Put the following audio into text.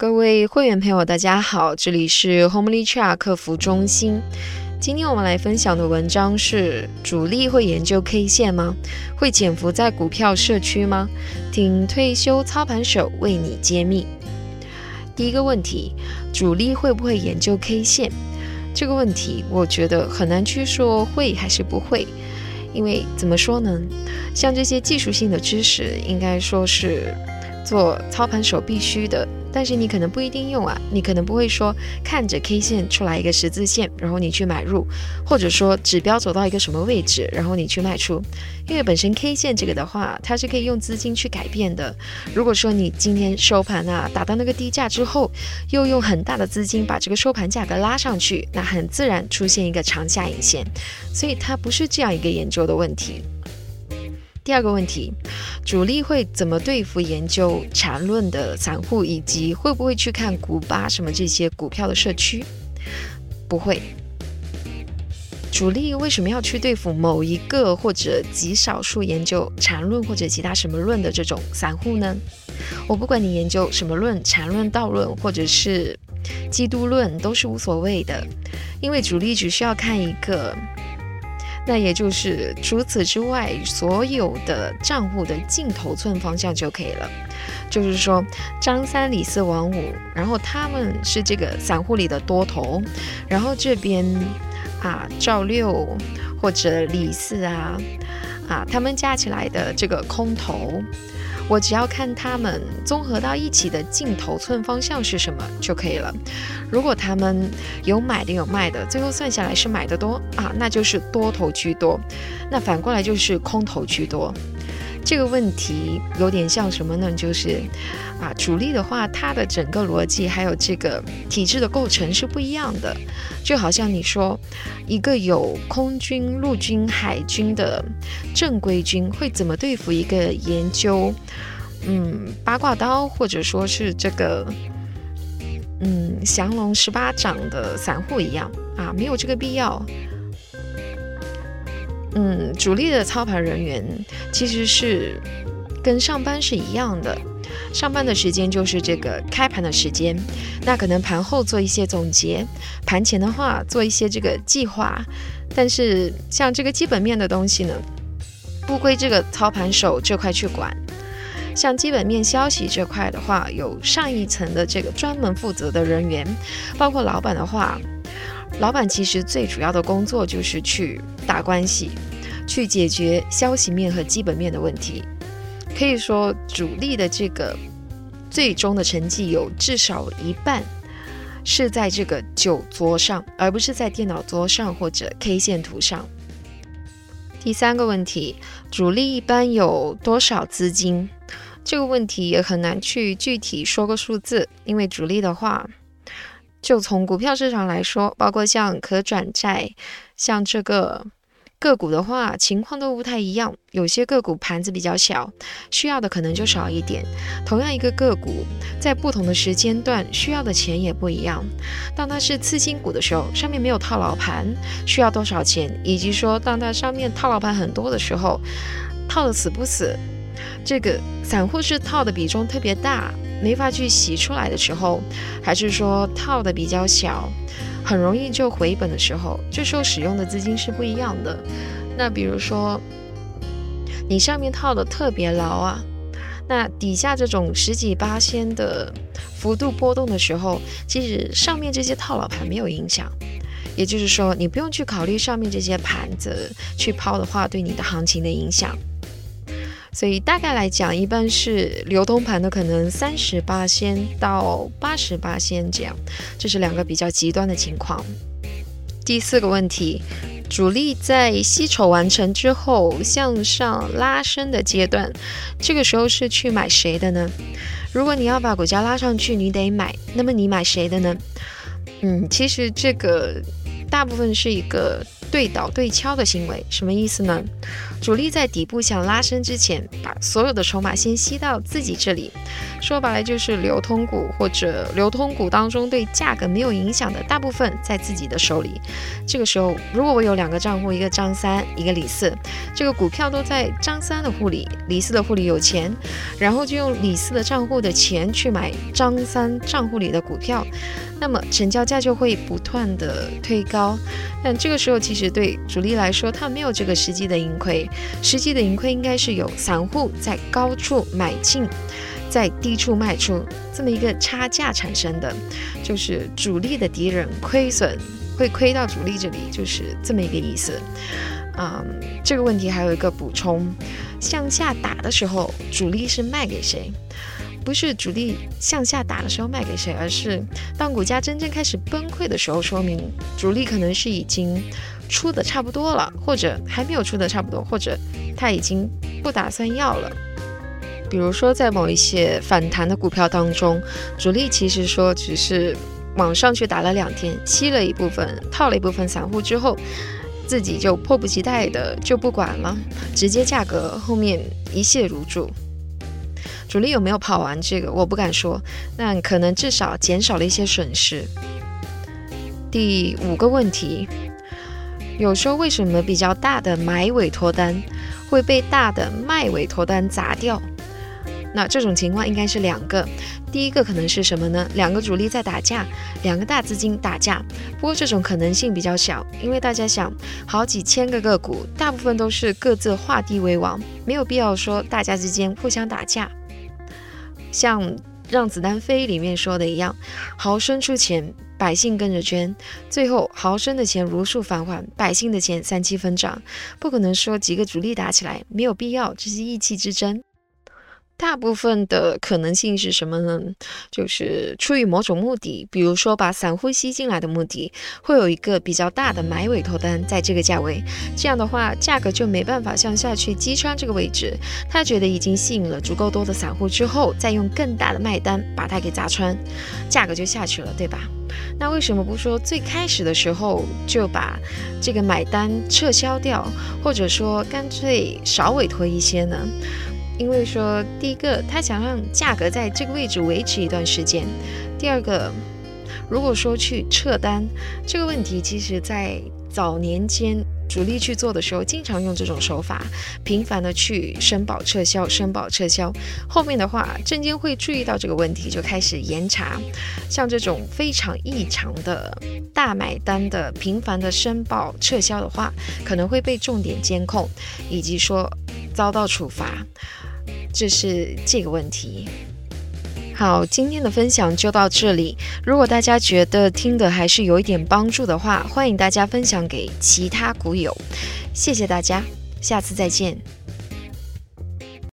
各位会员朋友，大家好，这里是 Homely Chat 客服中心。今天我们来分享的文章是：主力会研究 K 线吗？会潜伏在股票社区吗？请退休操盘手为你揭秘。第一个问题，主力会不会研究 K 线？这个问题，我觉得很难去说会还是不会，因为怎么说呢？像这些技术性的知识，应该说是做操盘手必须的。但是你可能不一定用啊，你可能不会说看着 K 线出来一个十字线，然后你去买入，或者说指标走到一个什么位置，然后你去卖出，因为本身 K 线这个的话，它是可以用资金去改变的。如果说你今天收盘啊打到那个低价之后，又用很大的资金把这个收盘价格拉上去，那很自然出现一个长下影线，所以它不是这样一个研究的问题。第二个问题，主力会怎么对付研究缠论的散户，以及会不会去看古巴什么这些股票的社区？不会。主力为什么要去对付某一个或者极少数研究缠论或者其他什么论的这种散户呢？我不管你研究什么论，缠论、道论或者是基督论都是无所谓的，因为主力只需要看一个。那也就是除此之外，所有的账户的净头寸方向就可以了。就是说，张三、李四、王五，然后他们是这个散户里的多头，然后这边啊赵六或者李四啊啊，他们加起来的这个空头。我只要看他们综合到一起的净头寸方向是什么就可以了。如果他们有买的有卖的，最后算下来是买的多啊，那就是多头居多；那反过来就是空头居多。这个问题有点像什么呢？就是啊，主力的话，它的整个逻辑还有这个体制的构成是不一样的。就好像你说一个有空军、陆军、海军的正规军会怎么对付一个研究嗯八卦刀或者说是这个嗯降龙十八掌的散户一样啊，没有这个必要。嗯，主力的操盘人员其实是跟上班是一样的，上班的时间就是这个开盘的时间，那可能盘后做一些总结，盘前的话做一些这个计划，但是像这个基本面的东西呢，不归这个操盘手这块去管，像基本面消息这块的话，有上一层的这个专门负责的人员，包括老板的话。老板其实最主要的工作就是去打关系，去解决消息面和基本面的问题。可以说，主力的这个最终的成绩有至少一半是在这个酒桌上，而不是在电脑桌上或者 K 线图上。第三个问题，主力一般有多少资金？这个问题也很难去具体说个数字，因为主力的话。就从股票市场来说，包括像可转债，像这个个股的话，情况都不太一样。有些个股盘子比较小，需要的可能就少一点。同样一个个股，在不同的时间段需要的钱也不一样。当它是次新股的时候，上面没有套牢盘，需要多少钱？以及说，当它上面套牢盘很多的时候，套的死不死？这个散户是套的比重特别大。没法去洗出来的时候，还是说套的比较小，很容易就回本的时候，这时候使用的资金是不一样的。那比如说，你上面套的特别牢啊，那底下这种十几八仙的幅度波动的时候，其实上面这些套牢盘没有影响。也就是说，你不用去考虑上面这些盘子去抛的话对你的行情的影响。所以大概来讲，一般是流通盘的可能三十八仙到八十八仙这样，这是两个比较极端的情况。第四个问题，主力在吸筹完成之后向上拉升的阶段，这个时候是去买谁的呢？如果你要把股价拉上去，你得买，那么你买谁的呢？嗯，其实这个大部分是一个对倒对敲的行为，什么意思呢？主力在底部想拉升之前，把所有的筹码先吸到自己这里。说白了就是流通股或者流通股当中对价格没有影响的大部分在自己的手里。这个时候，如果我有两个账户，一个张三，一个李四，这个股票都在张三的户里，李四的户里有钱，然后就用李四的账户的钱去买张三账户里的股票，那么成交价就会不断的推高。但这个时候其实对主力来说，他没有这个实际的盈亏，实际的盈亏应该是有散户在高处买进。在低处卖出这么一个差价产生的，就是主力的敌人亏损会亏到主力这里，就是这么一个意思。嗯，这个问题还有一个补充：向下打的时候，主力是卖给谁？不是主力向下打的时候卖给谁，而是当股价真正开始崩溃的时候，说明主力可能是已经出的差不多了，或者还没有出的差不多，或者他已经不打算要了。比如说，在某一些反弹的股票当中，主力其实说只是往上去打了两天，吸了一部分，套了一部分散户之后，自己就迫不及待的就不管了，直接价格后面一泻如注。主力有没有跑完这个，我不敢说，但可能至少减少了一些损失。第五个问题，有时候为什么比较大的买委托单会被大的卖委托单砸掉？那这种情况应该是两个，第一个可能是什么呢？两个主力在打架，两个大资金打架。不过这种可能性比较小，因为大家想，好几千个个股，大部分都是各自画地为王，没有必要说大家之间互相打架。像《让子弹飞》里面说的一样，豪绅出钱，百姓跟着捐，最后豪绅的钱如数返还，百姓的钱三七分账。不可能说几个主力打起来，没有必要，这是意气之争。大部分的可能性是什么呢？就是出于某种目的，比如说把散户吸进来的目的，会有一个比较大的买委托单在这个价位，这样的话价格就没办法向下去击穿这个位置。他觉得已经吸引了足够多的散户之后，再用更大的卖单把它给砸穿，价格就下去了，对吧？那为什么不说最开始的时候就把这个买单撤销掉，或者说干脆少委托一些呢？因为说，第一个，他想让价格在这个位置维持一段时间；第二个，如果说去撤单这个问题，其实在早年间主力去做的时候，经常用这种手法，频繁的去申报撤销、申报撤销。后面的话，证监会注意到这个问题，就开始严查，像这种非常异常的大买单的频繁的申报撤销的话，可能会被重点监控，以及说遭到处罚。这是这个问题。好，今天的分享就到这里。如果大家觉得听的还是有一点帮助的话，欢迎大家分享给其他股友。谢谢大家，下次再见。